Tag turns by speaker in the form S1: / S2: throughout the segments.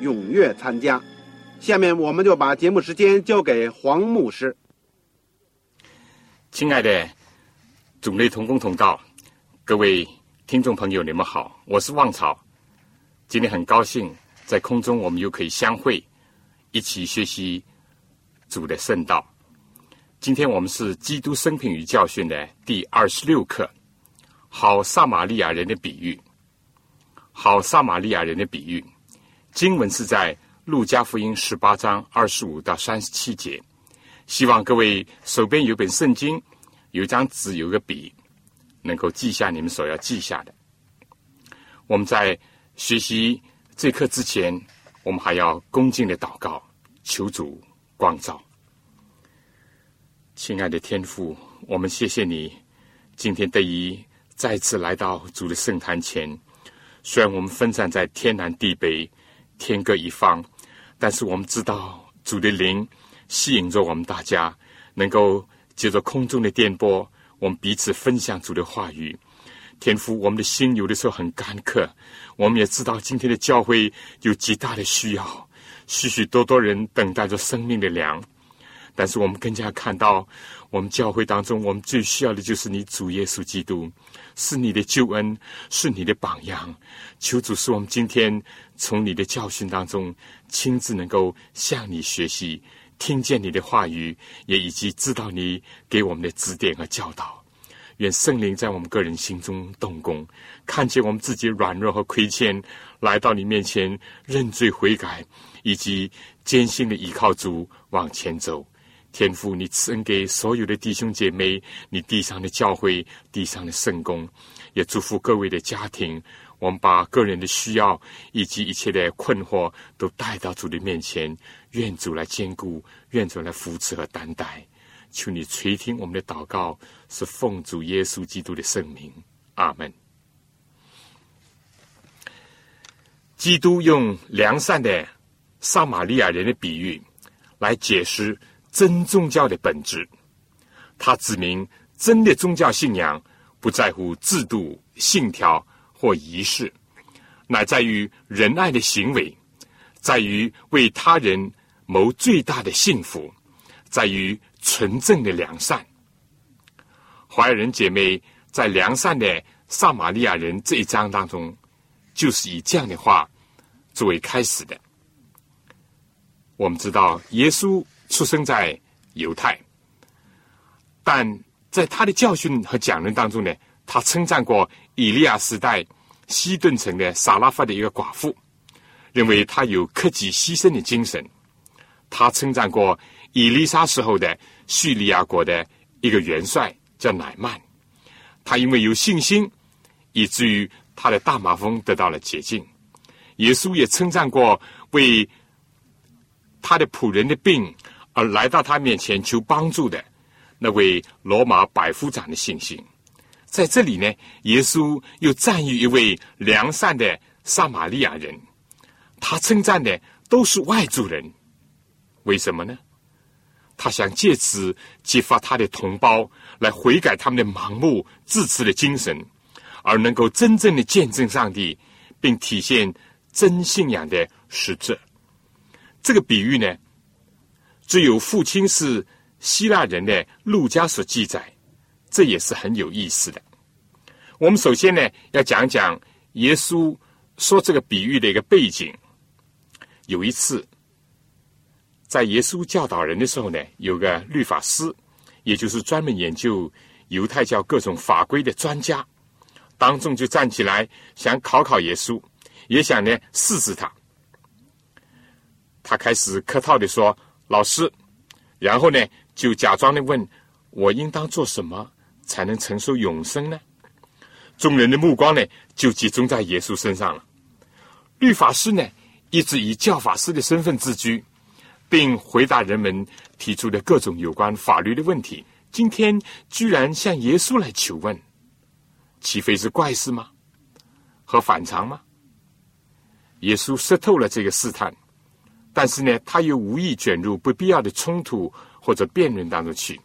S1: 踊跃参加。下面我们就把节目时间交给黄牧师。
S2: 亲爱的主内同工同道，各位听众朋友，你们好，我是旺草。今天很高兴在空中我们又可以相会，一起学习主的圣道。今天我们是《基督生平与教训》的第二十六课，好撒玛利亚人的比喻。好撒玛利亚人的比喻，经文是在《路加福音》十八章二十五到三十七节。希望各位手边有本圣经，有张纸，有个笔，能够记下你们所要记下的。我们在学习这课之前，我们还要恭敬的祷告，求主光照。亲爱的天父，我们谢谢你今天得以再次来到主的圣坛前。虽然我们分散在天南地北、天各一方，但是我们知道主的灵吸引着我们大家，能够借着空中的电波，我们彼此分享主的话语。天父，我们的心有的时候很干渴，我们也知道今天的教会有极大的需要，许许多多人等待着生命的粮。但是我们更加看到，我们教会当中，我们最需要的就是你主耶稣基督，是你的救恩，是你的榜样。求主使我们今天从你的教训当中，亲自能够向你学习，听见你的话语，也以及知道你给我们的指点和教导。愿圣灵在我们个人心中动工，看见我们自己软弱和亏欠，来到你面前认罪悔改，以及艰辛的依靠主往前走。天父，你赐恩给所有的弟兄姐妹，你地上的教会、地上的圣公，也祝福各位的家庭。我们把个人的需要以及一切的困惑都带到主的面前，愿主来兼顾，愿主来扶持和担待。求你垂听我们的祷告，是奉主耶稣基督的圣名。阿门。基督用良善的撒玛利亚人的比喻来解释。真宗教的本质，他指明真的宗教信仰不在乎制度、信条或仪式，乃在于仁爱的行为，在于为他人谋最大的幸福，在于纯正的良善。华人姐妹在良善的撒玛利亚人这一章当中，就是以这样的话作为开始的。我们知道耶稣。出生在犹太，但在他的教训和讲论当中呢，他称赞过以利亚时代西顿城的撒拉法的一个寡妇，认为他有克己牺牲的精神。他称赞过以利沙时候的叙利亚国的一个元帅叫乃曼，他因为有信心，以至于他的大马蜂得到了洁净。耶稣也称赞过为他的仆人的病。而来到他面前求帮助的那位罗马百夫长的信心，在这里呢，耶稣又赞誉一位良善的撒玛利亚人，他称赞的都是外族人，为什么呢？他想借此激发他的同胞来悔改他们的盲目自持的精神，而能够真正的见证上帝，并体现真信仰的实质。这个比喻呢？只有父亲是希腊人的路加所记载，这也是很有意思的。我们首先呢要讲讲耶稣说这个比喻的一个背景。有一次，在耶稣教导人的时候呢，有个律法师，也就是专门研究犹太教各种法规的专家，当众就站起来想考考耶稣，也想呢试试他。他开始客套的说：“老师。”然后呢，就假装的问：“我应当做什么才能承受永生呢？”众人的目光呢，就集中在耶稣身上了。律法师呢，一直以教法师的身份自居，并回答人们提出的各种有关法律的问题。今天居然向耶稣来求问，岂非是怪事吗？和反常吗？耶稣识透了这个试探。但是呢，他又无意卷入不必要的冲突或者辩论当中去。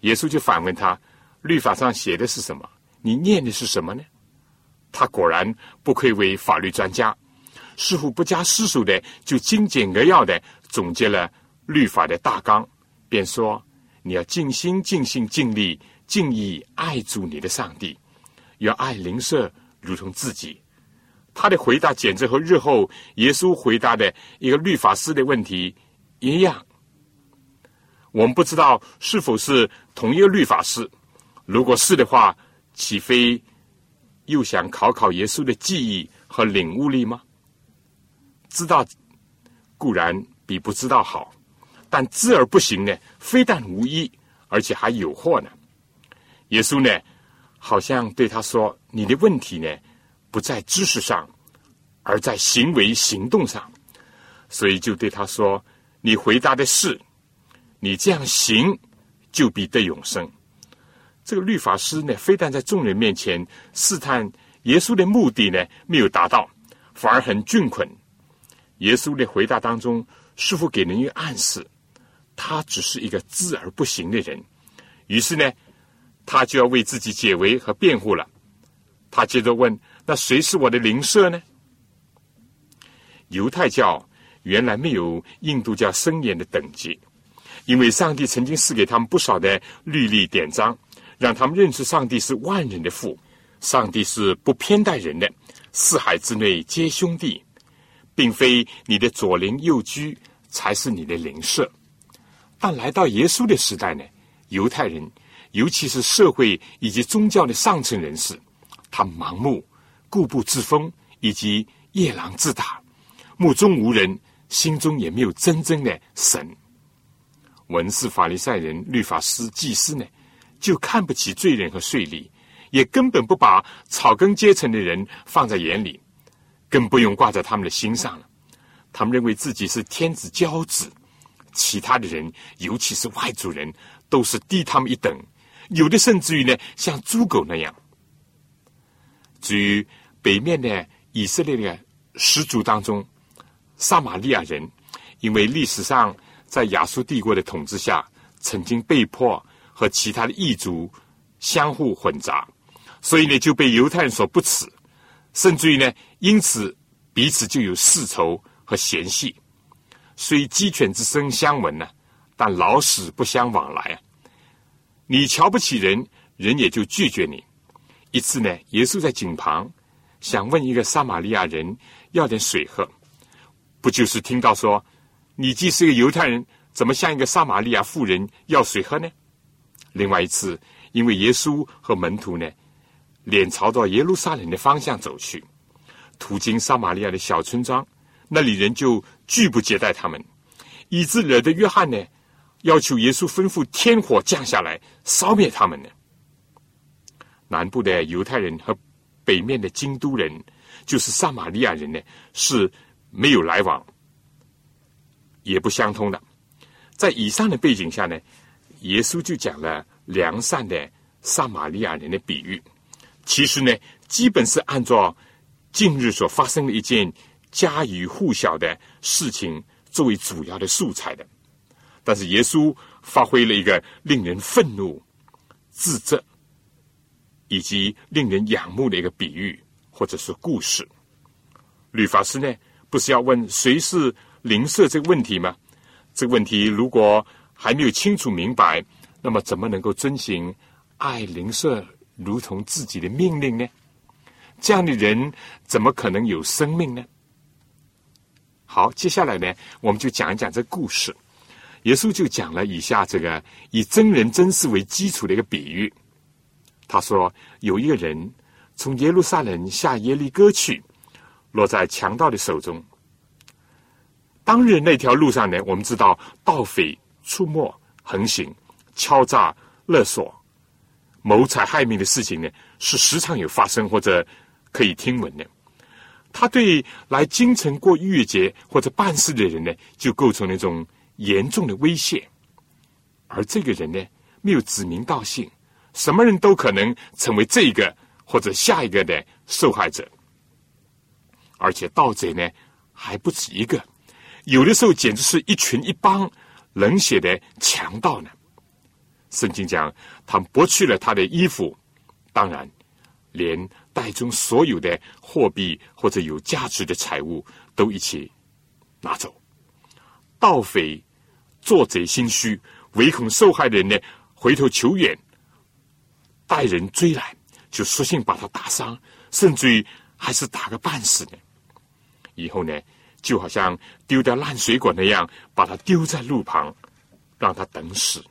S2: 耶稣就反问他：“律法上写的是什么？你念的是什么呢？”他果然不愧为法律专家，似乎不加思索的就精简扼要的总结了律法的大纲，便说：“你要尽心、尽性、尽力、尽意爱主你的上帝，要爱邻舍如同自己。”他的回答简直和日后耶稣回答的一个律法师的问题一样。我们不知道是否是同一个律法师。如果是的话，岂非又想考考耶稣的记忆和领悟力吗？知道固然比不知道好，但知而不行呢，非但无益，而且还有祸呢。耶稣呢，好像对他说：“你的问题呢？”不在知识上，而在行为行动上，所以就对他说：“你回答的是，你这样行就必得永生。”这个律法师呢，非但在众人面前试探耶稣的目的呢没有达到，反而很窘困。耶稣的回答当中，似乎给人一个暗示，他只是一个知而不行的人。于是呢，他就要为自己解围和辩护了。他接着问。那谁是我的邻舍呢？犹太教原来没有印度教森严的等级，因为上帝曾经赐给他们不少的律例典章，让他们认识上帝是万人的父，上帝是不偏待人的，四海之内皆兄弟，并非你的左邻右居才是你的邻舍。但来到耶稣的时代呢，犹太人，尤其是社会以及宗教的上层人士，他盲目。固步自封，以及夜郎自大，目中无人，心中也没有真正的神。文士、法利赛人、律法师、祭司呢，就看不起罪人和税吏，也根本不把草根阶层的人放在眼里，更不用挂在他们的心上了。他们认为自己是天子骄子，其他的人，尤其是外族人，都是低他们一等，有的甚至于呢，像猪狗那样。至于北面的以色列的始祖当中，撒玛利亚人，因为历史上在亚述帝国的统治下，曾经被迫和其他的异族相互混杂，所以呢就被犹太人所不齿，甚至于呢因此彼此就有世仇和嫌隙。虽鸡犬之声相闻呢，但老死不相往来。你瞧不起人，人也就拒绝你。一次呢，耶稣在井旁。想问一个撒玛利亚人要点水喝，不就是听到说，你既是个犹太人，怎么向一个撒玛利亚妇人要水喝呢？另外一次，因为耶稣和门徒呢，脸朝到耶路撒冷的方向走去，途经撒玛利亚的小村庄，那里人就拒不接待他们，以致惹得约翰呢，要求耶稣吩咐天火降下来烧灭他们呢。南部的犹太人和。北面的京都人，就是撒玛利亚人呢，是没有来往，也不相通的。在以上的背景下呢，耶稣就讲了良善的撒玛利亚人的比喻。其实呢，基本是按照近日所发生的一件家喻户晓的事情作为主要的素材的。但是耶稣发挥了一个令人愤怒、自责。以及令人仰慕的一个比喻，或者是故事。律法师呢，不是要问谁是邻舍这个问题吗？这个问题如果还没有清楚明白，那么怎么能够遵行爱邻舍如同自己的命令呢？这样的人怎么可能有生命呢？好，接下来呢，我们就讲一讲这故事。耶稣就讲了以下这个以真人真事为基础的一个比喻。他说，有一个人从耶路撒冷下耶利哥去，落在强盗的手中。当日那条路上呢，我们知道盗匪出没横行，敲诈勒索、谋财害命的事情呢，是时常有发生或者可以听闻的。他对来京城过逾越节或者办事的人呢，就构成了一种严重的威胁。而这个人呢，没有指名道姓，什么人都可能成为这个或者下一个的受害者。而且盗贼呢，还不止一个，有的时候简直是一群一帮冷血的强盗呢。圣经讲，他们剥去了他的衣服，当然连。袋中所有的货币或者有价值的财物都一起拿走。盗匪做贼心虚，唯恐受害人呢回头求援，带人追来，就索性把他打伤，甚至于还是打个半死呢。以后呢，就好像丢掉烂水果那样，把他丢在路旁，让他等死。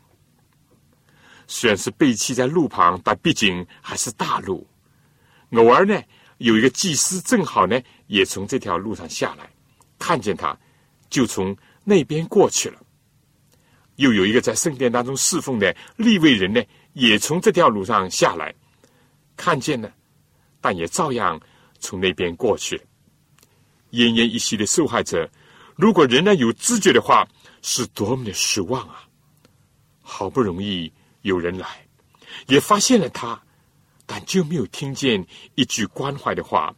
S2: 虽然是被弃在路旁，但毕竟还是大路。偶尔呢，有一个祭司正好呢，也从这条路上下来，看见他，就从那边过去了。又有一个在圣殿当中侍奉的立位人呢，也从这条路上下来，看见了，但也照样从那边过去。奄奄一息的受害者，如果仍然有知觉的话，是多么的失望啊！好不容易有人来，也发现了他。但就没有听见一句关怀的话，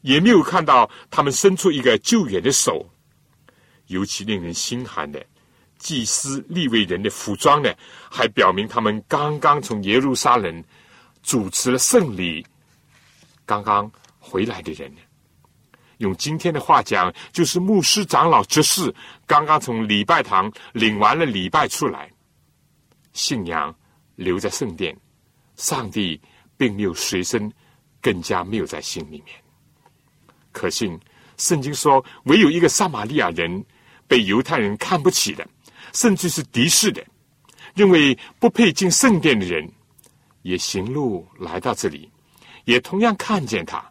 S2: 也没有看到他们伸出一个救援的手。尤其令人心寒的，祭司立位人的服装呢，还表明他们刚刚从耶路撒冷主持了圣礼，刚刚回来的人呢。用今天的话讲，就是牧师、长老、执事刚刚从礼拜堂领完了礼拜出来，信仰留在圣殿，上帝。并没有随身，更加没有在心里面。可信，圣经说，唯有一个撒玛利亚人被犹太人看不起的，甚至是敌视的，认为不配进圣殿的人，也行路来到这里，也同样看见他，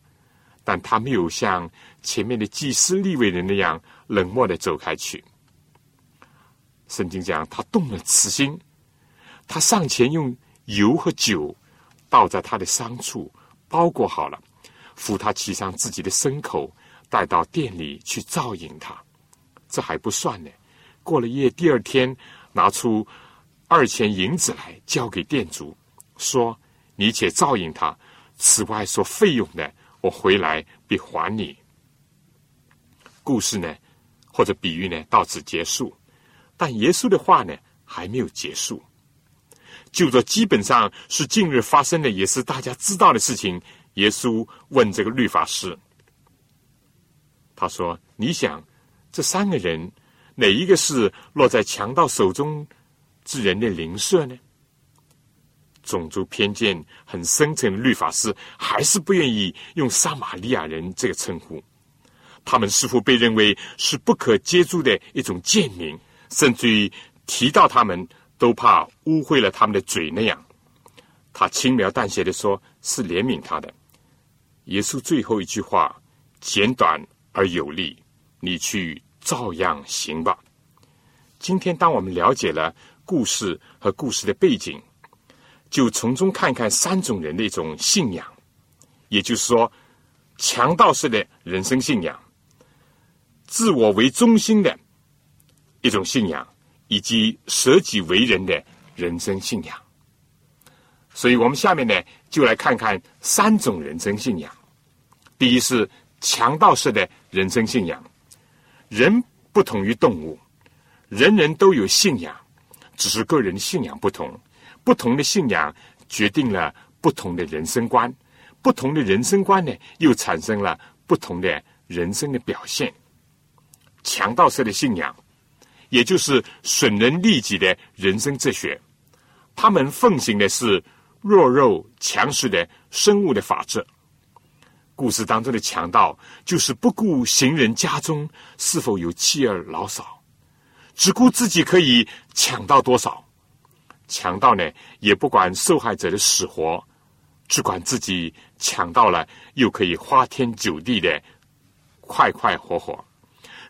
S2: 但他没有像前面的祭司立位人那样冷漠的走开去。圣经讲，他动了慈心，他上前用油和酒。倒在他的伤处，包裹好了，扶他骑上自己的牲口，带到店里去照应他。这还不算呢，过了夜，第二天拿出二钱银子来交给店主，说：“你且照应他，此外所费用的，我回来必还你。”故事呢，或者比喻呢，到此结束。但耶稣的话呢，还没有结束。就这基本上是近日发生的，也是大家知道的事情。耶稣问这个律法师，他说：“你想，这三个人哪一个是落在强盗手中之人的邻舍呢？”种族偏见很深沉的律法师还是不愿意用撒玛利亚人这个称呼，他们似乎被认为是不可接触的一种贱民，甚至于提到他们。都怕污秽了他们的嘴那样，他轻描淡写的说：“是怜悯他的。”耶稣最后一句话简短而有力：“你去照样行吧。”今天，当我们了解了故事和故事的背景，就从中看看三种人的一种信仰，也就是说，强盗式的人生信仰、自我为中心的一种信仰。以及舍己为人的人生信仰，所以我们下面呢就来看看三种人生信仰。第一是强盗式的人生信仰。人不同于动物，人人都有信仰，只是个人信仰不同。不同的信仰决定了不同的人生观，不同的人生观呢又产生了不同的人生的表现。强盗式的信仰。也就是损人利己的人生哲学，他们奉行的是弱肉强食的生物的法则。故事当中的强盗就是不顾行人家中是否有妻儿老少，只顾自己可以抢到多少。强盗呢，也不管受害者的死活，只管自己抢到了，又可以花天酒地的快快活活。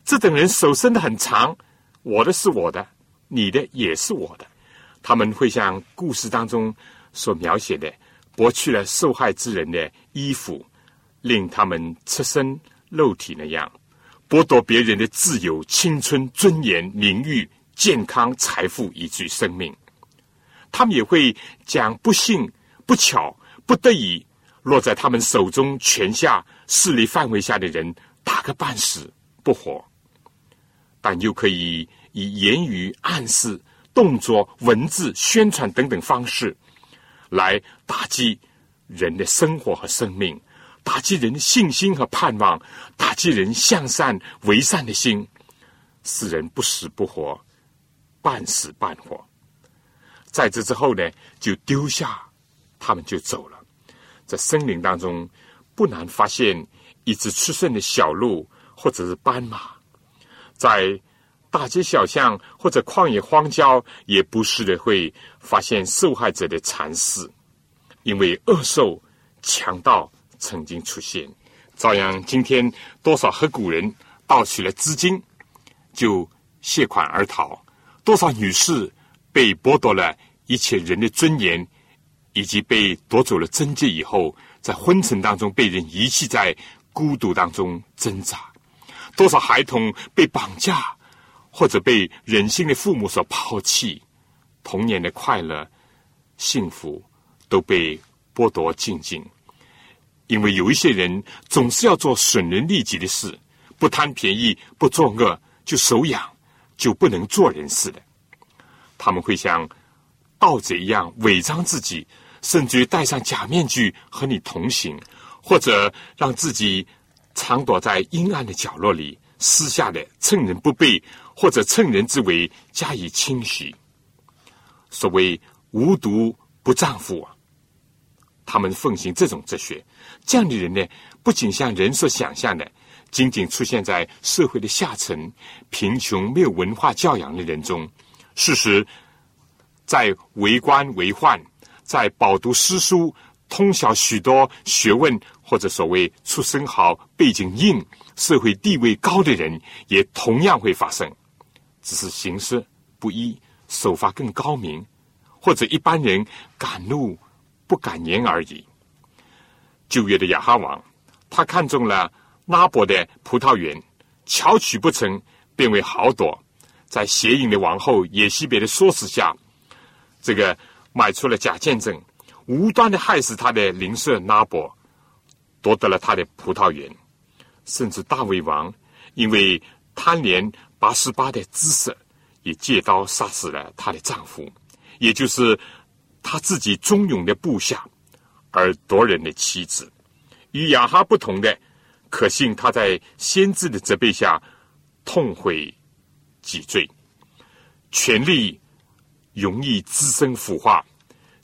S2: 这等人手伸的很长，我的是我的，你的也是我的。他们会像故事当中所描写的，剥去了受害之人的衣服，令他们赤身肉体那样，剥夺别人的自由、青春、尊严、名誉、健康、财富以及生命。他们也会将不幸、不巧、不得已落在他们手中权下势力范围下的人打个半死不活，但又可以以言语暗示、动作、文字、宣传等等方式来打击人的生活和生命，打击人的信心和盼望，打击人向善为善的心，使人不死不活，半死半活。在这之后呢，就丢下他们就走了。在森林当中，不难发现一只吃剩的小鹿或者是斑马；在大街小巷或者旷野荒郊，也不时的会发现受害者的残尸，因为恶兽、强盗曾经出现。照样，今天多少和古人盗取了资金就谢款而逃，多少女士。被剥夺了一切人的尊严，以及被夺走了贞洁以后，在昏沉当中被人遗弃在孤独当中挣扎。多少孩童被绑架，或者被忍心的父母所抛弃，童年的快乐、幸福都被剥夺尽尽。因为有一些人总是要做损人利己的事，不贪便宜，不作恶，就手痒，就不能做人似的。他们会像盗贼一样伪装自己，甚至于戴上假面具和你同行，或者让自己藏躲在阴暗的角落里，私下的趁人不备或者趁人之危加以侵袭。所谓无毒不丈夫啊，他们奉行这种哲学。这样的人呢，不仅像人所想象的，仅仅出现在社会的下层、贫穷、没有文化教养的人中。事实，在为官为宦，在饱读诗书、通晓许多学问，或者所谓出身好、背景硬、社会地位高的人，也同样会发生，只是形式不一，手法更高明，或者一般人敢怒不敢言而已。九月的亚哈王，他看中了拉伯的葡萄园，巧取不成，变为豪夺。在邪淫的王后耶西别的唆使下，这个买出了假见证，无端的害死他的邻舍拉伯，夺得了他的葡萄园。甚至大卫王因为贪恋八十八的姿色，也借刀杀死了她的丈夫，也就是他自己忠勇的部下，而夺人的妻子。与亚哈不同的，可信他在先知的责备下痛悔。己罪，权力容易滋生腐化，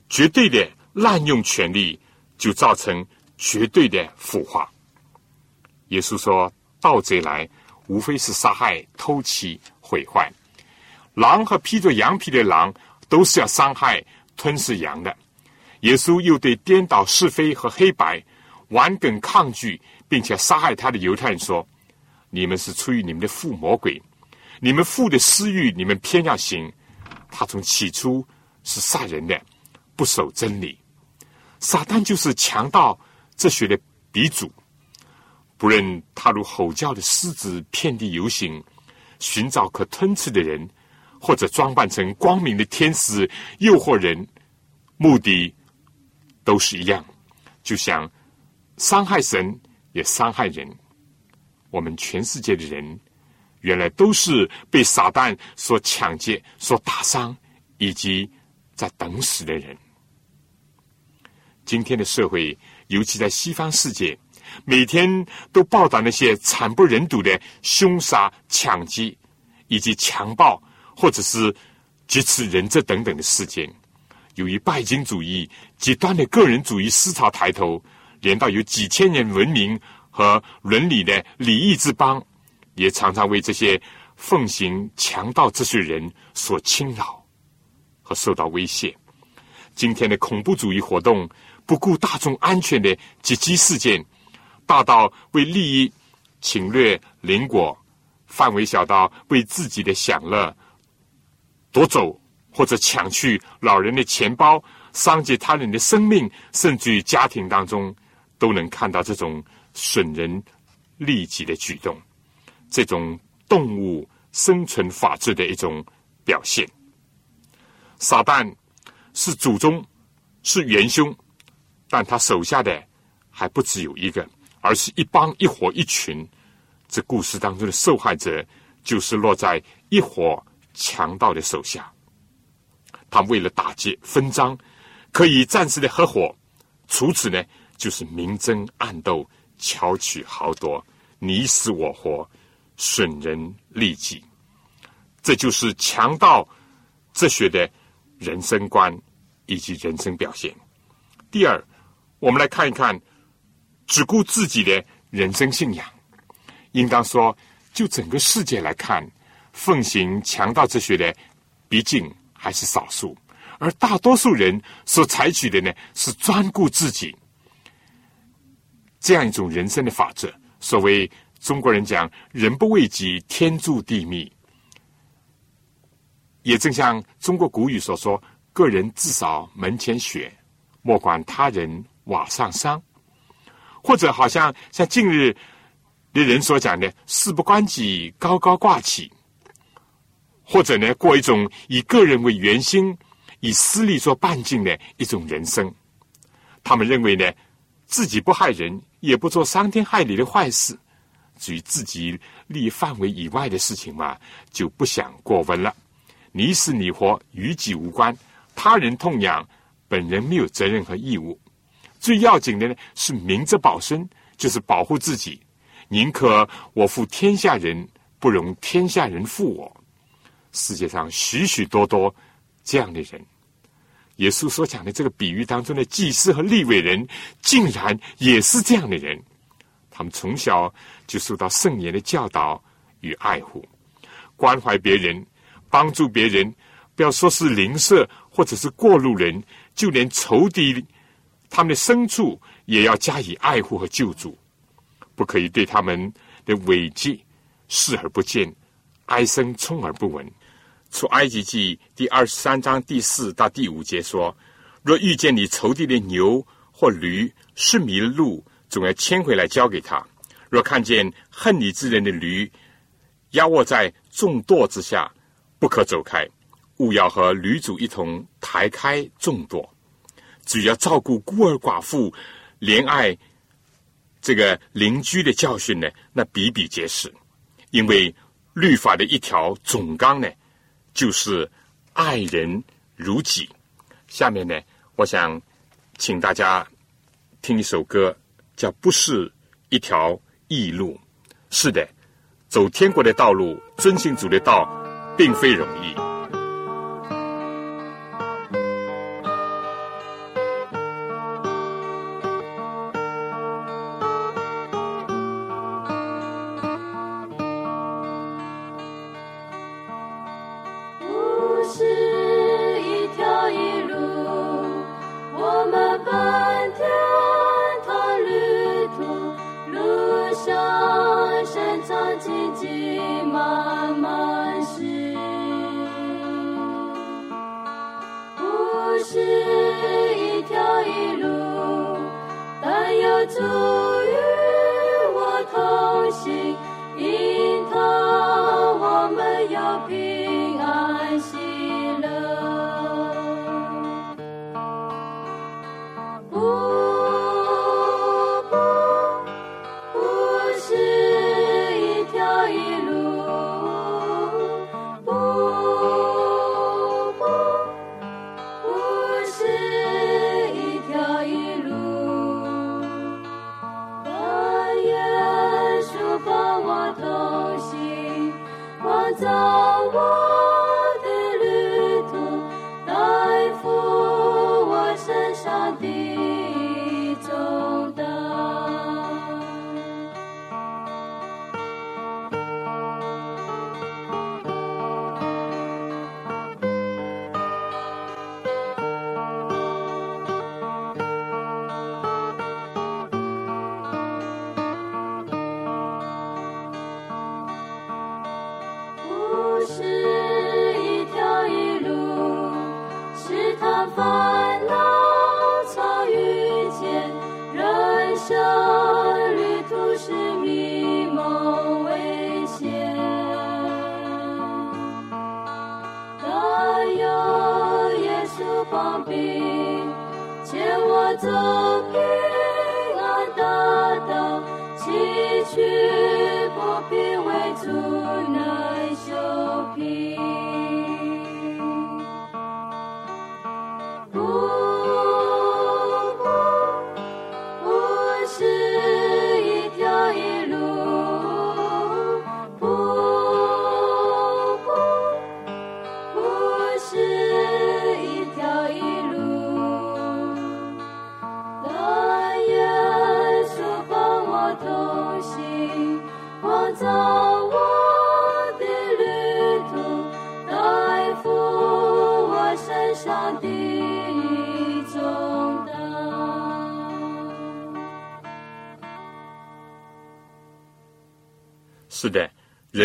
S2: 绝对的滥用权力就造成绝对的腐化。耶稣说：“盗贼来，无非是杀害、偷窃、毁坏。狼和披着羊皮的狼，都是要伤害、吞噬羊的。”耶稣又对颠倒是非和黑白、顽梗抗拒并且杀害他的犹太人说：“你们是出于你们的父魔鬼。”你们父的私欲，你们偏要行。他从起初是杀人的，不守真理。撒旦就是强盗这学的鼻祖。不论他如吼叫的狮子，遍地游行，寻找可吞吃的人，或者装扮成光明的天使，诱惑人，目的都是一样，就像伤害神也伤害人。我们全世界的人。原来都是被撒旦所抢劫、所打伤，以及在等死的人。今天的社会，尤其在西方世界，每天都报道那些惨不忍睹的凶杀、抢劫，以及强暴或者是劫持人质等等的事件。由于拜金主义、极端的个人主义思潮抬头，连到有几千年文明和伦理的礼仪之邦，也常常为这些奉行强盗这些人所侵扰和受到威胁。今天的恐怖主义活动，不顾大众安全的袭击事件，大到为利益侵略邻国，范围小到为自己的享乐夺走或者抢去老人的钱包，伤及他人的生命，甚至于家庭当中，都能看到这种损人利己的举动，这种动物生存法治的一种表现。撒旦。是祖宗，是元凶，但他手下的还不只有一个，而是一帮一伙一群。这故事当中的受害者，就是落在一伙强盗的手下。他为了打劫分赃，可以暂时的合伙；除此呢，就是明争暗斗，巧取豪夺，你死我活，损人利己。这就是强盗哲学的人生观。以及人生表现。第二，我们来看一看只顾自己的人生信仰。应当说，就整个世界来看，奉行强盗哲学的，毕竟还是少数，而大多数人所采取的呢，是专顾自己这样一种人生的法则。所谓中国人讲“人不为己，天诛地灭”，也正像中国古语所说。个人至少门前雪，莫管他人瓦上霜。或者好像像近日的人所讲的“事不关己，高高挂起”，或者呢，过一种以个人为圆心、以私利做半径的一种人生。他们认为呢，自己不害人，也不做伤天害理的坏事，至于自己利益范围以外的事情嘛，就不想过问了。你死你活，与己无关。他人痛痒，本人没有责任和义务。最要紧的呢是明哲保身，就是保护自己。宁可我负天下人，不容天下人负我。世界上许许多多这样的人。耶稣所讲的这个比喻当中的祭司和立伟人，竟然也是这样的人。他们从小就受到圣言的教导与爱护，关怀别人，帮助别人。不要说是邻舍或者是过路人，就连仇敌，他们的牲畜也要加以爱护和救助，不可以对他们的违纪视而不见，哀声充耳不闻。出埃及记第二十三章第四到第五节说：若遇见你仇敌的牛或驴是迷了路，总要牵回来交给他；若看见恨你之人的驴压卧在重垛之下，不可走开。勿要和驴主一同抬开众垛，只要照顾孤儿寡妇，怜爱这个邻居的教训呢，那比比皆是。因为律法的一条总纲呢，就是爱人如己。下面呢，我想请大家听一首歌，叫《不是一条易路》。是的，走天国的道路，遵行主的道，并非容易。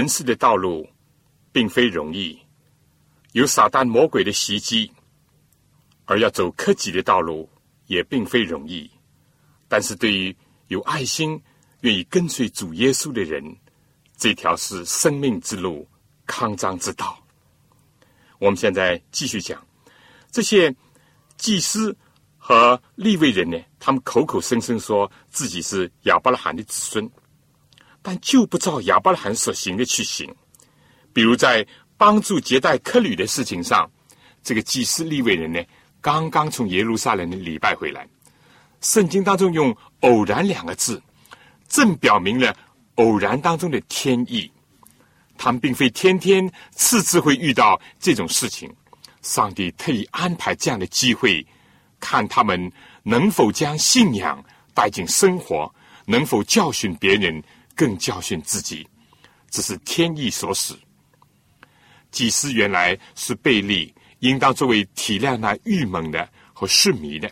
S3: 人
S2: 世的道路并非容易，有撒旦魔鬼的袭击，而要走克己的道路也并非容易。但是对于有爱心、愿意跟随主耶稣的人，这条是生命之路、康庄之道。我们现在继续讲这些祭司和立位人呢，他们口口声声说自己是亚伯拉罕的子孙。但就不照亚伯拉罕所行的去行。比如在帮助接待客旅的事情上，这个祭司利未人呢，刚刚从耶路撒冷的礼拜回来。圣经当中用“偶然”两个字，正表明了偶然当中的天意。他们并非天天、次次会遇到这种事情，上帝特意安排这样的机会，看他们能否将信仰带进生活，能否教训别人。更教训自己，这是天意所使。祭司原来是贝利，应当作为体谅那郁闷的和失迷的，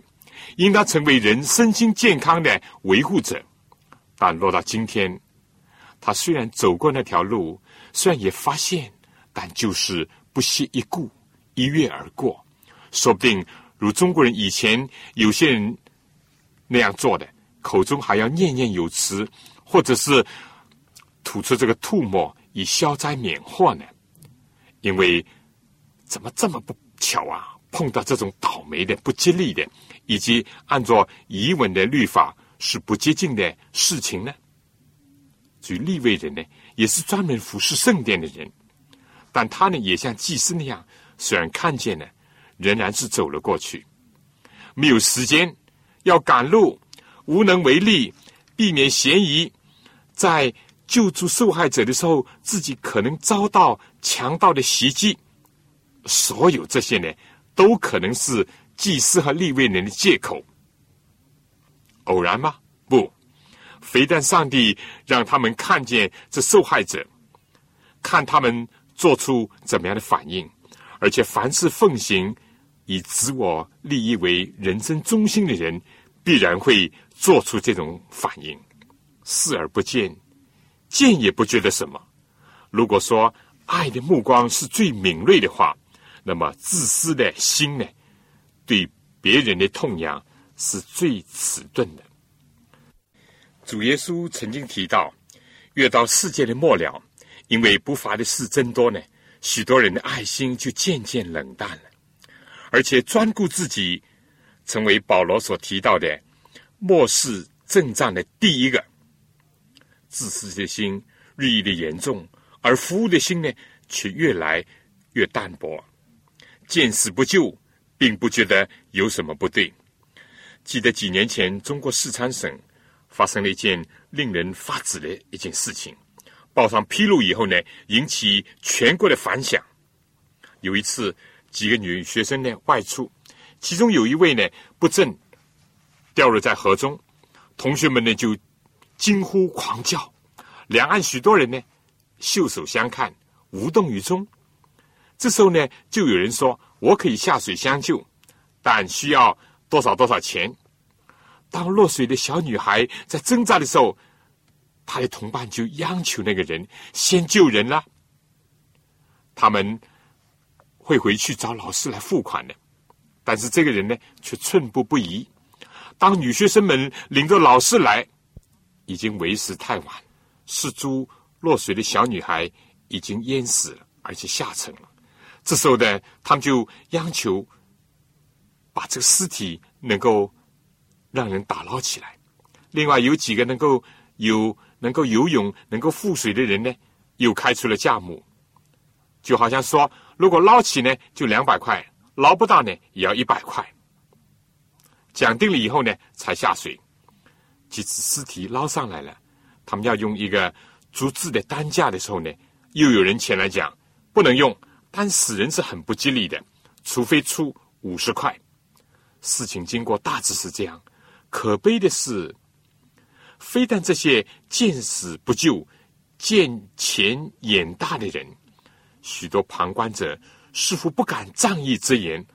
S2: 应当成为人身心健康的维护者。但落到今天，他虽然走过那条路，虽然也发现，但就是不屑一顾，一跃而过。说不定如中国人以前有些人那样做的，口中还要念念有词。或者是吐出这个吐沫以消灾免祸呢？因为怎么这么不巧啊？碰到这种倒霉的、不吉利的，以及按照以文的律法是不接近的事情呢？至于立位人呢，也是专门服侍圣殿的人，但他呢，也像祭司那样，虽然看见了，仍然是走了过去，没有时间，要赶路，无能为力，避免嫌疑。在救助受害者的时候，自己可能遭到强盗的袭击，所有这些呢，都可能是祭司和立位人的借口。偶然吗？不，非但上帝让他们看见这受害者，看他们做出怎么样的反应，而且凡是奉行以自我利益为人生中心的人，必然会做出这种反应。视而不见，见也不觉得什么。如果说爱的目光是最敏锐的话，那么自私的心呢，对别人的痛痒是最迟钝的。主耶稣曾经提到，越到世界的末了，因为不法的事增多呢，许多人的爱心就渐渐冷淡了，而且专顾自己，成为保罗所提到的末世阵仗的第一个。自私的心日益的严重，而服务的心呢，却越来越淡薄。见死不救，并不觉得有什么不对。记得几年前，中国四川省发生了一件令人发指的一件事情，报上披露以后呢，引起全国的反响。有一次，几个女学生呢外出，其中有一位呢不慎掉落在河中，同学们呢就。惊呼狂叫，两岸许多人呢袖手相看，无动于衷。这时候呢，就有人说：“我可以下水相救，但需要多少多少钱。”当落水的小女孩在挣扎的时候，她的同伴就央求那个人先救人了。他们会回去找老师来付款的。但是这个人呢，却寸步不移。当女学生们领着老师来，已经为时太晚，失足落水的小女孩已经淹死了，而且下沉了。这时候呢，他们就央求把这个尸体能够让人打捞起来。另外有几个能够有能够游泳、能够覆水的人呢，又开出了价目，就好像说，如果捞起呢，就两百块；捞不到呢，也要一百块。讲定了以后呢，才下水。即使尸体捞上来了，他们要用一个竹制的担架的时候呢，又有人前来讲不能用，但死人是很不吉利的，除非出五十块。事情经过大致是这样，可悲的是，非但这些见死不救、见钱眼大的人，许多旁观者似乎不敢仗义直言。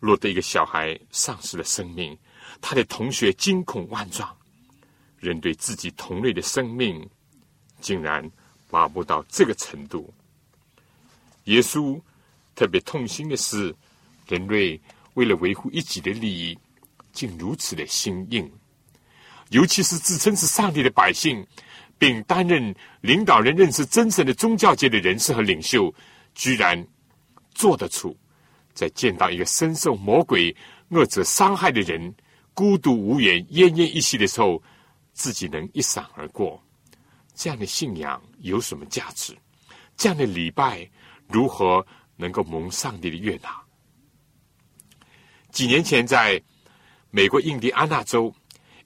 S2: 落得一个小孩丧失了生命，他的同学惊恐万状。人对自己同类的生命，竟然麻木到这个程度。耶稣特别痛心的是，人类为了维护一己的利益，竟如此的心硬。尤其是自称是上帝的百姓，并担任领导人、认识真神的宗教界的人士和领袖，居然做得出。在见到一个深受魔鬼恶者伤害的人孤独无援、奄奄一息的时候，自己能一闪而过，这样的信仰有什么价值？这样的礼拜如何能够蒙上帝的悦纳？几年前，在美国印第安纳州，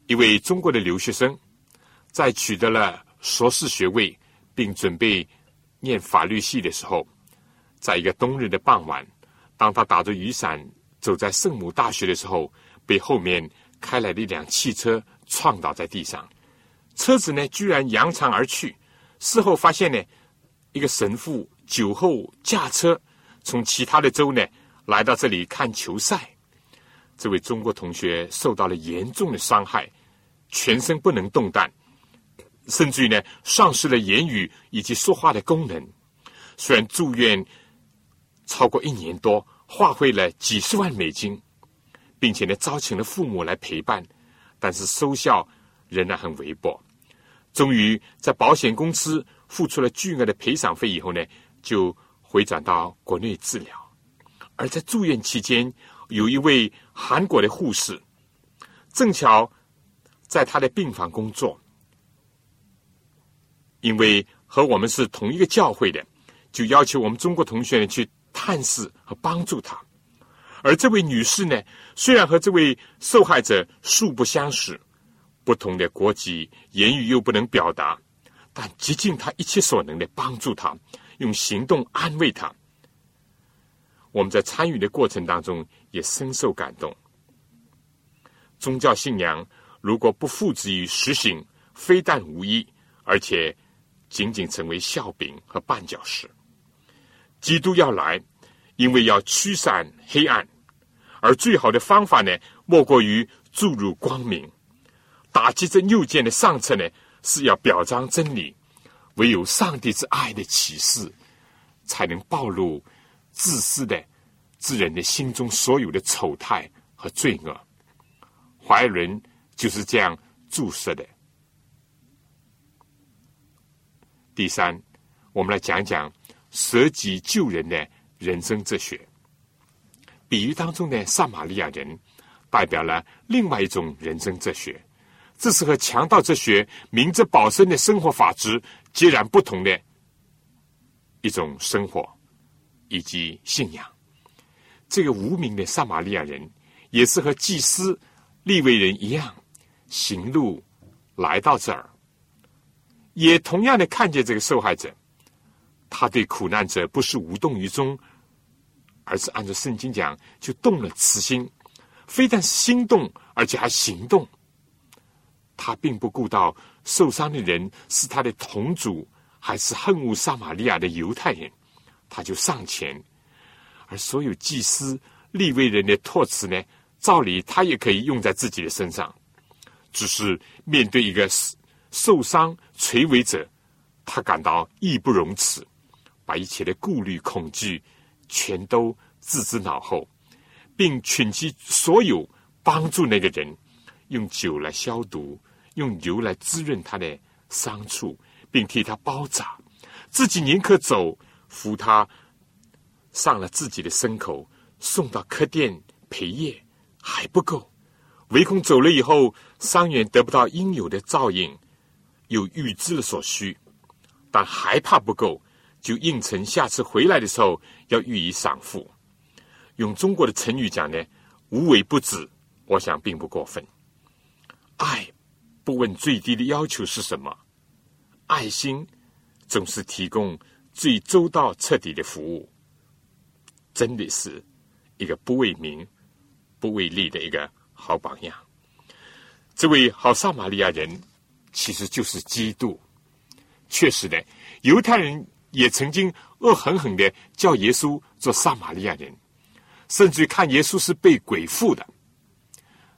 S2: 一位中国的留学生，在取得了硕士学位并准备念法律系的时候，在一个冬日的傍晚。当他打着雨伞走在圣母大学的时候，被后面开来的一辆汽车撞倒在地上，车子呢居然扬长而去。事后发现呢，一个神父酒后驾车从其他的州呢来到这里看球赛，这位中国同学受到了严重的伤害，全身不能动弹，甚至于呢丧失了言语以及说话的功能。虽然住院。超过一年多，花费了几十万美金，并且呢，招请了父母来陪伴，但是收效仍然很微薄。终于在保险公司付出了巨额的赔偿费以后呢，就回转到国内治疗。而在住院期间，有一位韩国的护士，正巧在他的病房工作，因为和我们是同一个教会的，就要求我们中国同学呢去。探视和帮助他，而这位女士呢，虽然和这位受害者素不相识，不同的国籍，言语又不能表达，但极尽她一切所能的帮助他，用行动安慰他。我们在参与的过程当中也深受感动。宗教信仰如果不付之于实行，非但无益，而且仅仅成为笑柄和绊脚石。基督要来，因为要驱散黑暗，而最好的方法呢，莫过于注入光明。打击这右键的上策呢，是要表彰真理。唯有上帝之爱的启示，才能暴露自私的之人的心中所有的丑态和罪恶。怀伦就是这样注射的。第三，我们来讲讲。舍己救人的人生哲学，比喻当中的撒玛利亚人，代表了另外一种人生哲学。这是和强盗哲学、明哲保身的生活法则截然不同的一种生活以及信仰。这个无名的撒玛利亚人，也是和祭司、利未人一样，行路来到这儿，也同样的看见这个受害者。他对苦难者不是无动于衷，而是按照圣经讲，就动了慈心，非但是心动，而且还行动。他并不顾到受伤的人是他的同族，还是恨恶撒玛利亚的犹太人，他就上前。而所有祭司、立位人的托词呢，照理他也可以用在自己的身上，只是面对一个受伤垂危者，他感到义不容辞。把一切的顾虑、恐惧全都置之脑后，并请其所有帮助那个人，用酒来消毒，用油来滋润他的伤处，并替他包扎，自己宁可走，扶他上了自己的牲口，送到客店陪夜，还不够。唯恐走了以后，伤员得不到应有的照应，又预知了所需，但还怕不够，就应承下次回来的时候要予以赏付。用中国的成语讲呢，“无微不至”，我想并不过分。爱不问最低的要求是什么，爱心总是提供最周到彻底的服务，真的是一个不为名、不为利的一个。好榜样，这位好撒玛利亚人其实就是基督。确实的，犹太人也曾经恶狠狠的叫耶稣做撒玛利亚人，甚至于看耶稣是被鬼附的。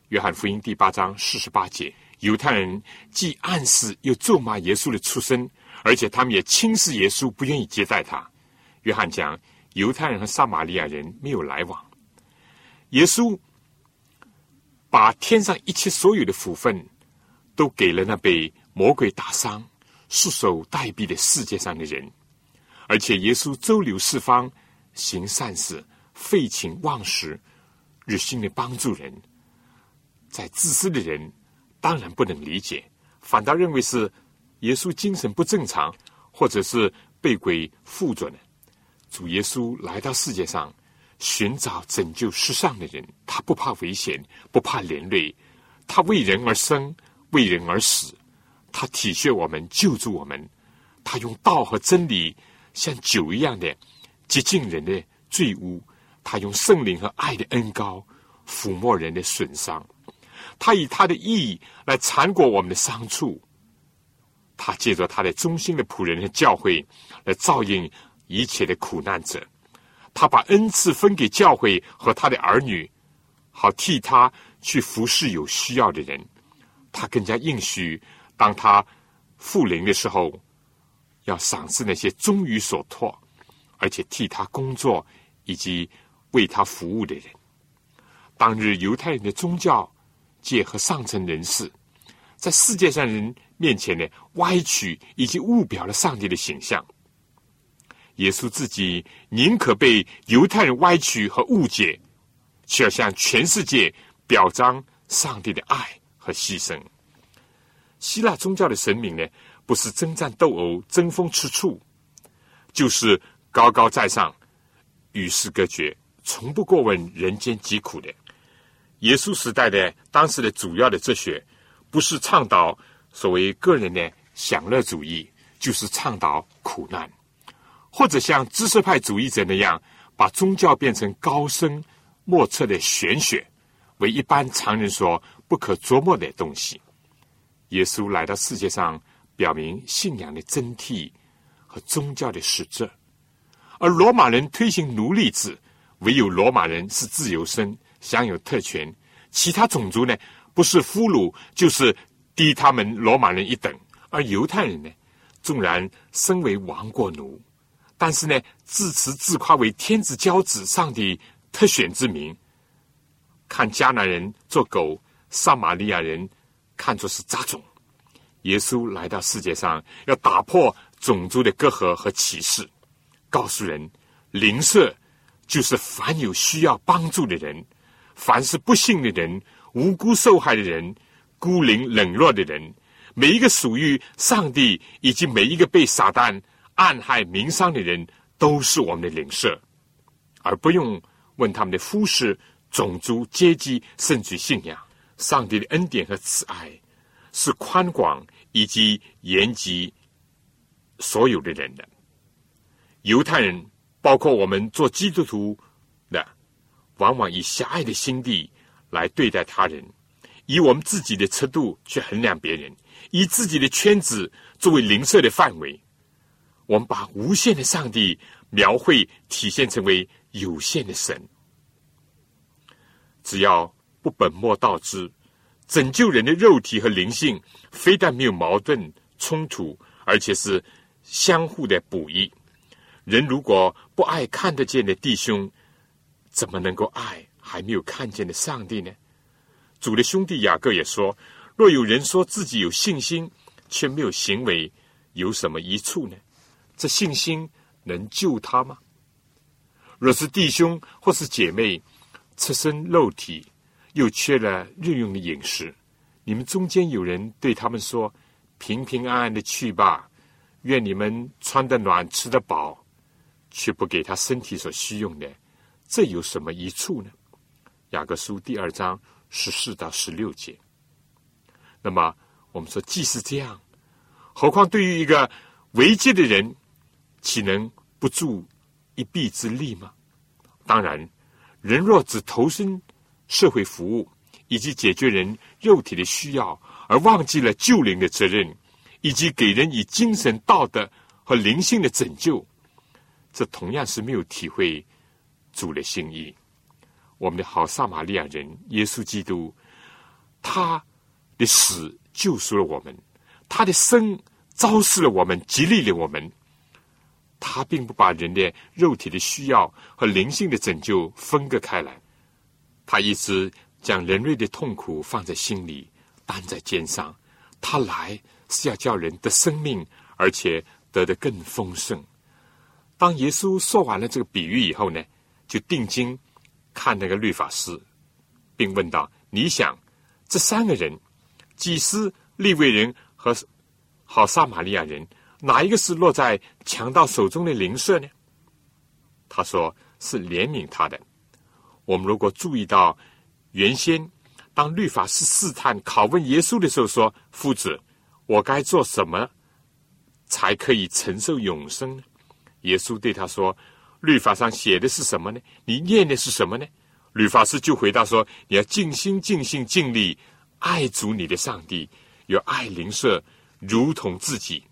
S2: 约翰福音第八章四十八节，犹太人既暗示又咒骂耶稣的出身，而且他们也轻视耶稣，不愿意接待他。约翰讲，犹太人和撒玛利亚人没有来往，耶稣。把天上一切所有的福分，都给了那被魔鬼打伤、束手待毙的世界上的人，而且耶稣周流四方，行善事，废寝忘食，热心的帮助人。在自私的人当然不能理解，反倒认为是耶稣精神不正常，或者是被鬼附着呢。主耶稣来到世界上。寻找拯救世上的人，他不怕危险，不怕连累，他为人而生，为人而死，他体恤我们，救助我们，他用道和真理像酒一样的洁净人的罪污，他用圣灵和爱的恩膏抚摸人的损伤，他以他的意义来缠裹我们的伤处，他借着他的忠心的仆人的教诲来照应一切的苦难者。他把恩赐分给教会和他的儿女，好替他去服侍有需要的人。他更加应许，当他复临的时候，要赏赐那些忠于所托，而且替他工作以及为他服务的人。当日犹太人的宗教界和上层人士，在世界上人面前呢，歪曲以及误表了上帝的形象。耶稣自己宁可被犹太人歪曲和误解，却要向全世界表彰上帝的爱和牺牲。希腊宗教的神明呢，不是征战斗殴、争风吃醋，就是高高在上、与世隔绝，从不过问人间疾苦的。耶稣时代的当时的主要的哲学，不是倡导所谓个人的享乐主义，就是倡导苦难。或者像知识派主义者那样，把宗教变成高深莫测的玄学，为一般常人所不可琢磨的东西。耶稣来到世界上，表明信仰的真谛和宗教的实质。而罗马人推行奴隶制，唯有罗马人是自由身，享有特权，其他种族呢，不是俘虏，就是低他们罗马人一等。而犹太人呢，纵然身为亡国奴。但是呢，自持自夸为天子骄子、上帝特选之民，看迦南人做狗，撒玛利亚人看作是杂种。耶稣来到世界上，要打破种族的隔阂和歧视，告诉人：灵舍就是凡有需要帮助的人，凡是不幸的人、无辜受害的人、孤零冷落的人，每一个属于上帝，以及每一个被撒旦。暗害民伤的人都是我们的灵舍，而不用问他们的肤色、种族、阶级，甚至信仰。上帝的恩典和慈爱是宽广以及延及所有的人的。犹太人，包括我们做基督徒的，往往以狭隘的心地来对待他人，以我们自己的尺度去衡量别人，以自己的圈子作为邻舍的范围。我们把无限的上帝描绘、体现成为有限的神。只要不本末倒置，拯救人的肉体和灵性，非但没有矛盾冲突，而且是相互的补益。人如果不爱看得见的弟兄，怎么能够爱还没有看见的上帝呢？主的兄弟雅各也说：“若有人说自己有信心，却没有行为，有什么益处呢？这信心能救他吗？若是弟兄或是姐妹，赤身肉体，又缺了日用的饮食，你们中间有人对他们说：‘平平安安的去吧，愿你们穿得暖，吃得饱。’却不给他身体所需用的，这有什么益处呢？雅各书第二章十四到十六节。那么我们说，既是这样，何况对于一个违戒的人，岂能不助一臂之力吗？当然，人若只投身社会服务以及解决人肉体的需要，而忘记了救灵的责任，以及给人以精神、道德和灵性的拯救。这同样是没有体会主的心意。我们的好撒玛利亚人耶稣基督，他的死救赎了我们，他的生昭示了我们，激励了我们。他并不把人的肉体的需要和灵性的拯救分割开来，他一直将人类的痛苦放在心里，担在肩上。他来是要叫人的生命，而且得的更丰盛。当耶稣说完了这个比喻以后呢，就定睛看那个律法师，并问道：“你想，这三个人，祭司、利未人和好撒玛利亚人，哪一个是落在强盗手中的灵舍呢？”他说：“是怜悯他的。”我们如果注意到，原先当律法师试探拷问耶稣的时候，说：“夫子，我该做什么才可以承受永生呢？”耶稣对他说：“律法上写的是什么呢？你念的是什么呢？”律法师就回答说：“你要尽心、尽性、尽力爱主你的上帝，有爱邻舍如同自己。”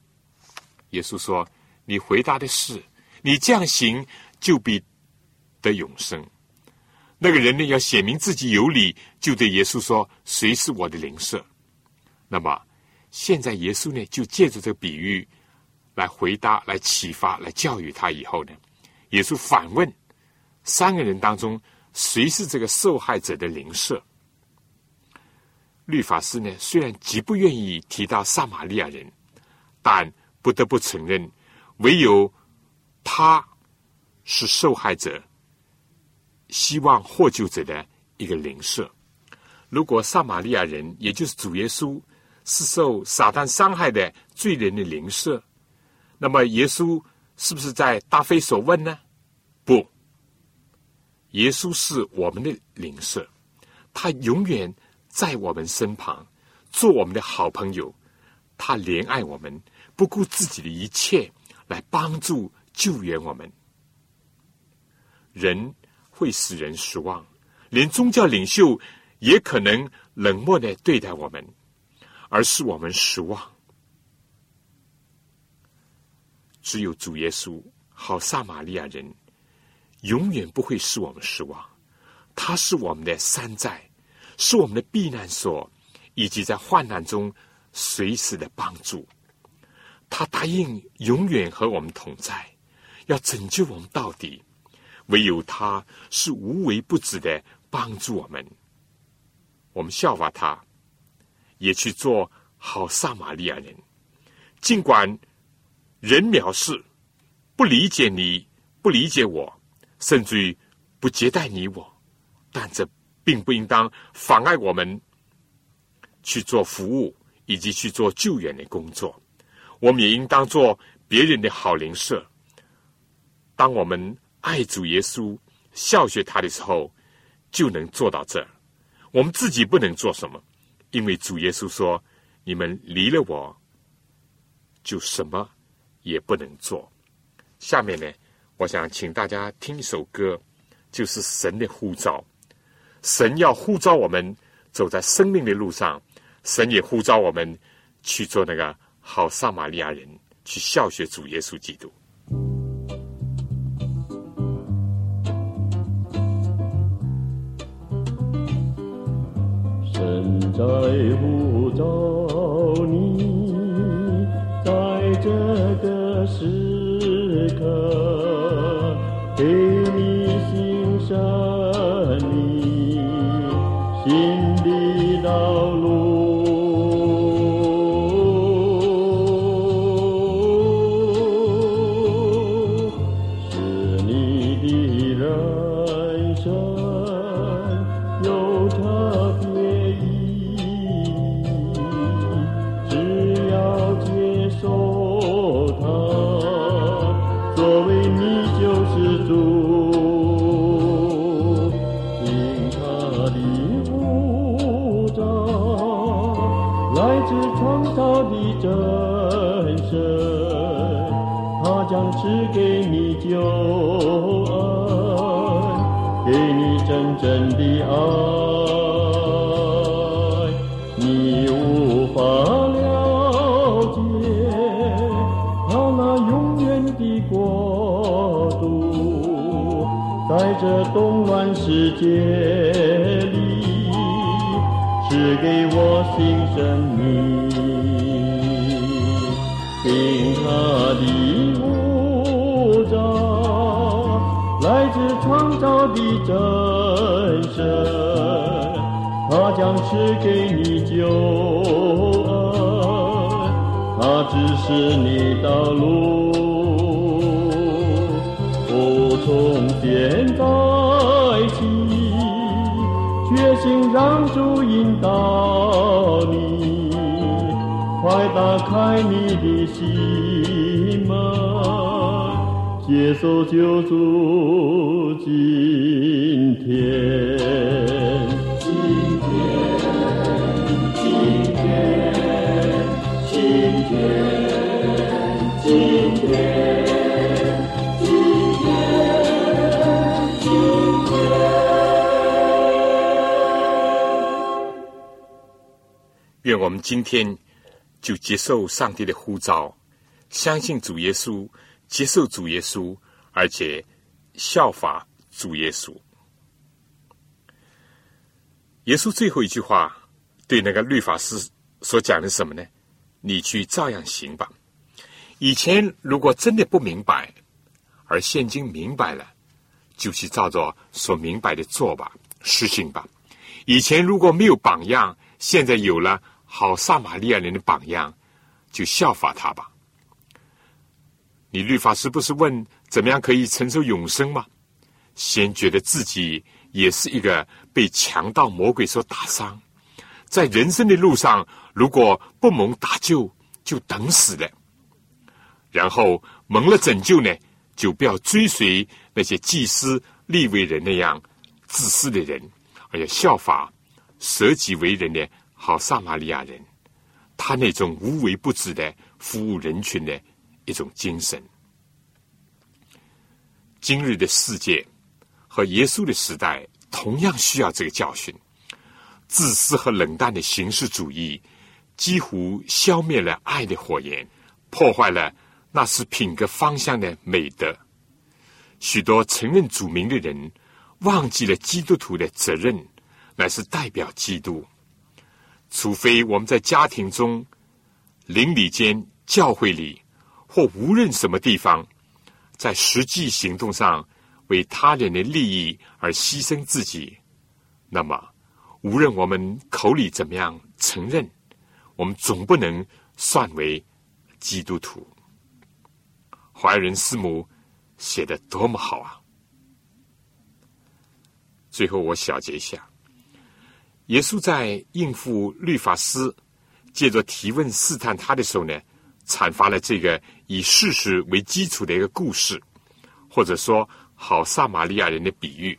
S2: 耶稣说：“你回答的是，你这样行就必得永生。”那个人呢，要显明自己有理，就对耶稣说：“谁是我的邻舍？”那么现在耶稣呢，就借着这个比喻。来回答、来启发、来教育他以后呢，耶稣反问三个人当中谁是这个受害者的邻舍？律法师呢，虽然极不愿意提到撒玛利亚人，但不得不承认，唯有他是受害者、希望获救者的一个灵舍。如果撒玛利亚人，也就是主耶稣，是受撒旦伤害的罪人的灵舍。那么耶稣是不是在答非所问呢？不，耶稣是我们的灵舍，他永远在我们身旁，做我们的好朋友。他怜爱我们，不顾自己的一切来帮助救援我们。人会使人失望，连宗教领袖也可能冷漠的对待我们，而使我们失望。只有主耶稣，好撒玛利亚人，永远不会使我们失望。他是我们的山寨，是我们的避难所，以及在患难中随时的帮助。他答应永远和我们同在，要拯救我们到底。唯有他是无微不至的帮助我们。我们效法他，也去做好撒玛利亚人，尽管。人藐视，不理解你，不理解我，甚至于不接待你我，但这并不应当妨碍我们去做服务以及去做救援的工作。我们也应当做别人的好邻舍。当我们爱主耶稣、效学他的时候，就能做到这。我们自己不能做什么，因为主耶稣说：“你们离了我，就什么。”也不能做。下面呢，我想请大家听一首歌，就是神的呼召。神要呼召我们走在生命的路上，神也呼召我们去做那个好撒玛利亚人，去效学主耶稣基督。
S4: 人在不找你在这个时刻给你心生你心里
S2: 老我们今天就接受上帝的呼召，相信主耶稣，接受主耶稣，而且效法主耶稣。耶稣最后一句话对那个律法师所讲的什么呢？你去照样行吧。以前如果真的不明白，而现今明白了，就去照着所明白的做吧，实行吧。以前如果没有榜样，现在有了好撒玛利亚人的榜样，就效法他吧。你律法师不是问怎么样可以承受永生吗？先觉得自己也是一个被强盗魔鬼所打伤，在人生的路上，如果不蒙打救，就等死了。然后蒙了拯救呢，就不要追随那些祭司、立为人那样自私的人，而要效法舍己为人的好撒玛利亚人，他那种无微不至的服务人群的一种精神。今日的世界和耶稣的时代同样需要这个教训。自私和冷淡的形式主义几乎消灭了爱的火焰，破坏了那是品格方向的美德。许多承认主名的人忘记了基督徒的责任，乃是代表基督。除非我们在家庭中、邻里间、教会里，或无论什么地方，在实际行动上为他人的利益而牺牲自己，那么，无论我们口里怎么样承认，我们总不能算为基督徒。怀仁师母写的多么好啊！最后，我小结一下。耶稣在应付律法师，借着提问试探他的时候呢，阐发了这个以事实为基础的一个故事，或者说好撒玛利亚人的比喻。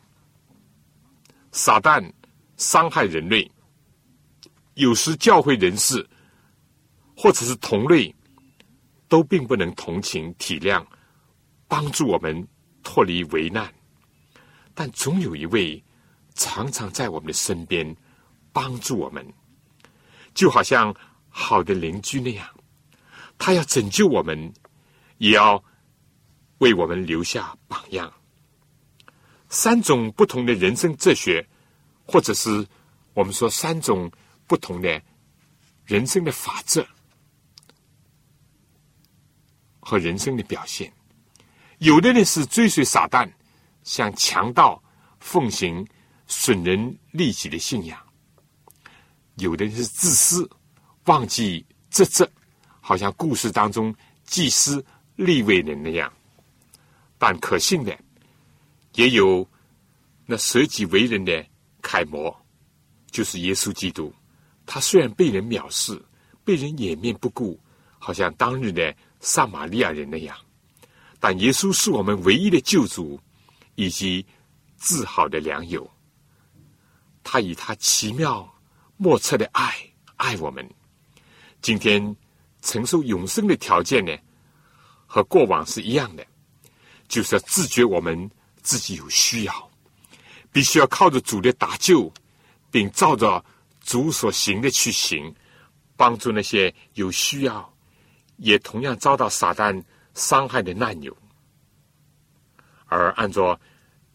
S2: 撒旦伤害人类，有时教会人士或者是同类，都并不能同情体谅，帮助我们脱离危难，但总有一位常常在我们的身边。帮助我们，就好像好的邻居那样，他要拯救我们，也要为我们留下榜样。三种不同的人生哲学，或者是我们说三种不同的人生的法则和人生的表现。有的人是追随撒旦，像强盗，奉行损人利己的信仰。有的人是自私，忘记职责，好像故事当中祭司立位人那样。但可信的，也有那舍己为人的楷模，就是耶稣基督。他虽然被人藐视，被人掩面不顾，好像当日的撒玛利亚人那样，但耶稣是我们唯一的救主，以及自豪的良友。他以他奇妙。莫测的爱爱我们，今天承受永生的条件呢，和过往是一样的，就是要自觉我们自己有需要，必须要靠着主的搭救，并照着主所行的去行，帮助那些有需要，也同样遭到撒旦伤害的难友。而按照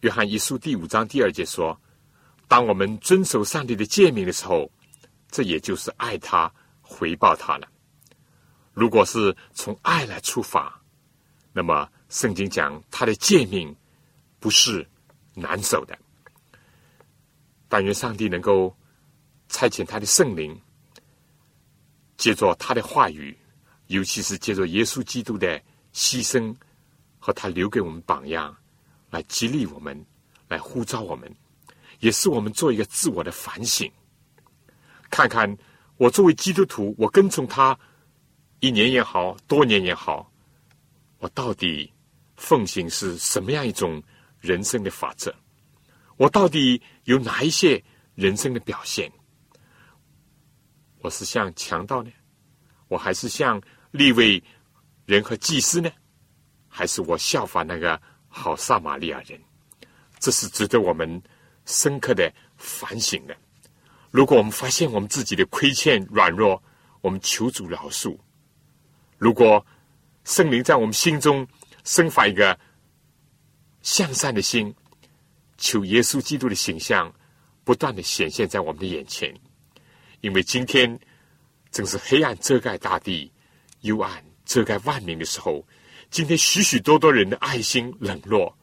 S2: 约翰一书第五章第二节说，当我们遵守上帝的诫命的时候，这也就是爱他、回报他了。如果是从爱来出发，那么圣经讲他的诫命不是难守的。但愿上帝能够差遣他的圣灵，借着他的话语，尤其是借着耶稣基督的牺牲和他留给我们榜样，来激励我们，来呼召我们，也是我们做一个自我的反省，看看我作为基督徒，我跟从他。一年也好多年也好，我到底奉行是什么样一种人生的法则？我到底有哪一些人生的表现？我是像强盗呢，我还是像立位人和祭司呢？还是我效法那个好撒玛利亚人？这是值得我们深刻的反省的。如果我们发现我们自己的亏欠软弱，我们求主饶恕。如果圣灵在我们心中生发一个向善的心，求耶稣基督的形象不断的显现在我们的眼前，因为今天正是黑暗遮盖大地、幽暗遮盖万民的时候。今天许许多多人的爱心冷落，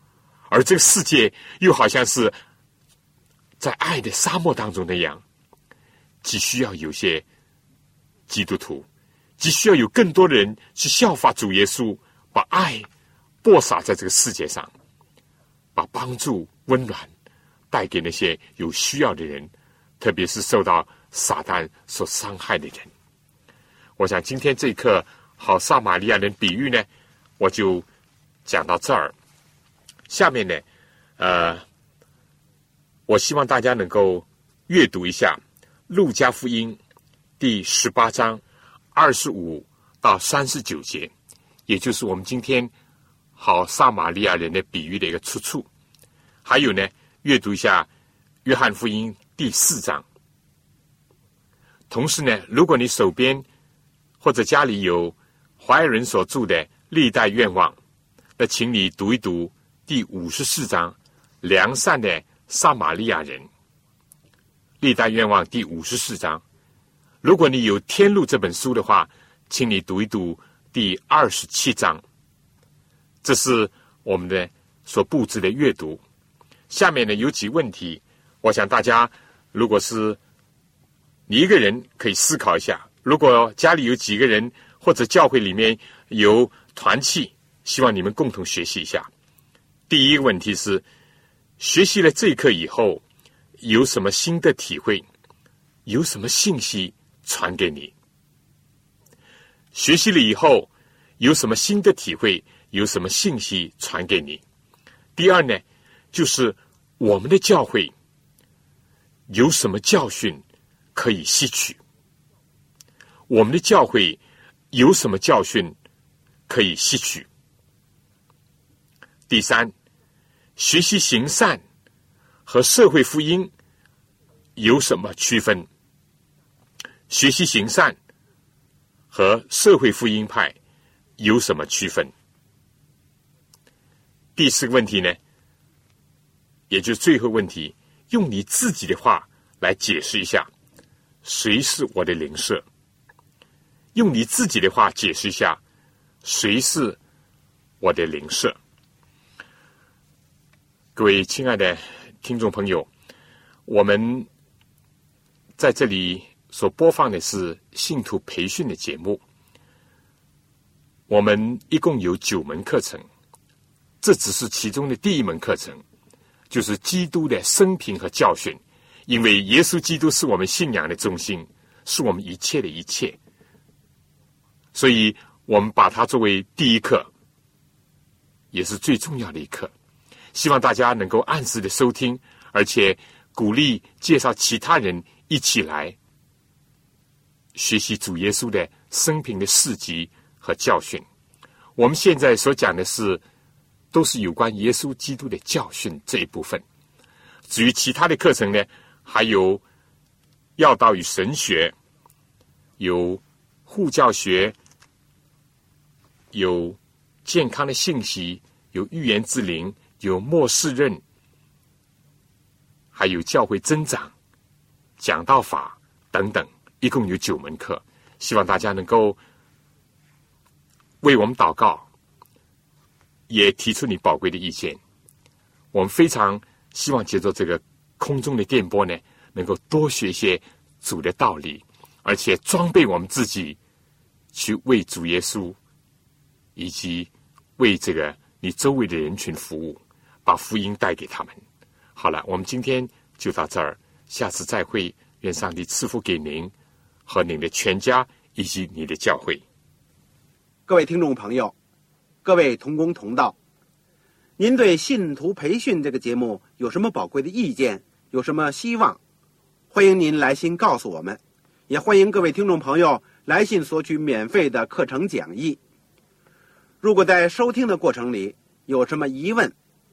S2: 而这个世界又好像是在爱的沙漠当中那样，只需要有些基督徒。只需要有更多的人去效法主耶稣，把爱播撒在这个世界上，把帮助、温暖带给那些有需要的人，特别是受到撒旦所伤害的人。我想今天这一课好撒玛利亚人比喻呢，我就讲到这儿。下面呢，呃，我希望大家能够阅读一下《路加福音》第十八章。二十五到三十九节，也就是我们今天好撒玛利亚人的比喻的一个出处。还有呢，阅读一下约翰福音第四章。同时呢，如果你手边或者家里有华人所著的历代愿望，那请你读一读第五十四章良善的撒玛利亚人。历代愿望第五十四章。如果你有《天路》这本书的话，请你读一读第二十七章。这是我们的所布置的阅读。下面呢有几问题，我想大家如果是你一个人可以思考一下。如果家里有几个人，或者教会里面有团契，希望你们共同学习一下。第一个问题是：学习了这一课以后，有什么新的体会？有什么信息？传给你，学习了以后有什么新的体会？有什么信息传给你？第二呢，就是我们的教会有什么教训可以吸取？我们的教会有什么教训可以吸取？第三，学习行善和社会福音有什么区分？学习行善和社会福音派有什么区分？第四个问题呢，也就是最后问题，用你自己的话来解释一下，谁是我的灵舍？用你自己的话解释一下，谁是我的灵舍？各位亲爱的听众朋友，我们在这里。所播放的是信徒培训的节目。我们一共有九门课程，这只是其中的第一门课程，就是基督的生平和教训。因为耶稣基督是我们信仰的中心，是我们一切的一切，所以我们把它作为第一课，也是最重要的一课。希望大家能够按时的收听，而且鼓励介绍其他人一起来。学习主耶稣的生平的事迹和教训。我们现在所讲的是，都是有关耶稣基督的教训这一部分。至于其他的课程呢，还有要道与神学，有护教学，有健康的信息，有预言之灵，有末世论，还有教会增长、讲道法等等，一共有九门课。希望大家能够为我们祷告，也提出你宝贵的意见。我们非常希望借着这个空中的电波呢，能够多学一些主的道理，而且装备我们自己去为主耶稣以及为这个你周围的人群服务，把福音带给他们。好了，我们今天就到这儿，下次再会。愿上帝赐福给您和您的全家以及你的教会。
S1: 各位听众朋友，各位同工同道，您对信徒培训这个节目有什么宝贵的意见？有什么希望？欢迎您来信告诉我们，也欢迎各位听众朋友来信索取免费的课程讲义。如果在收听的过程里有什么疑问，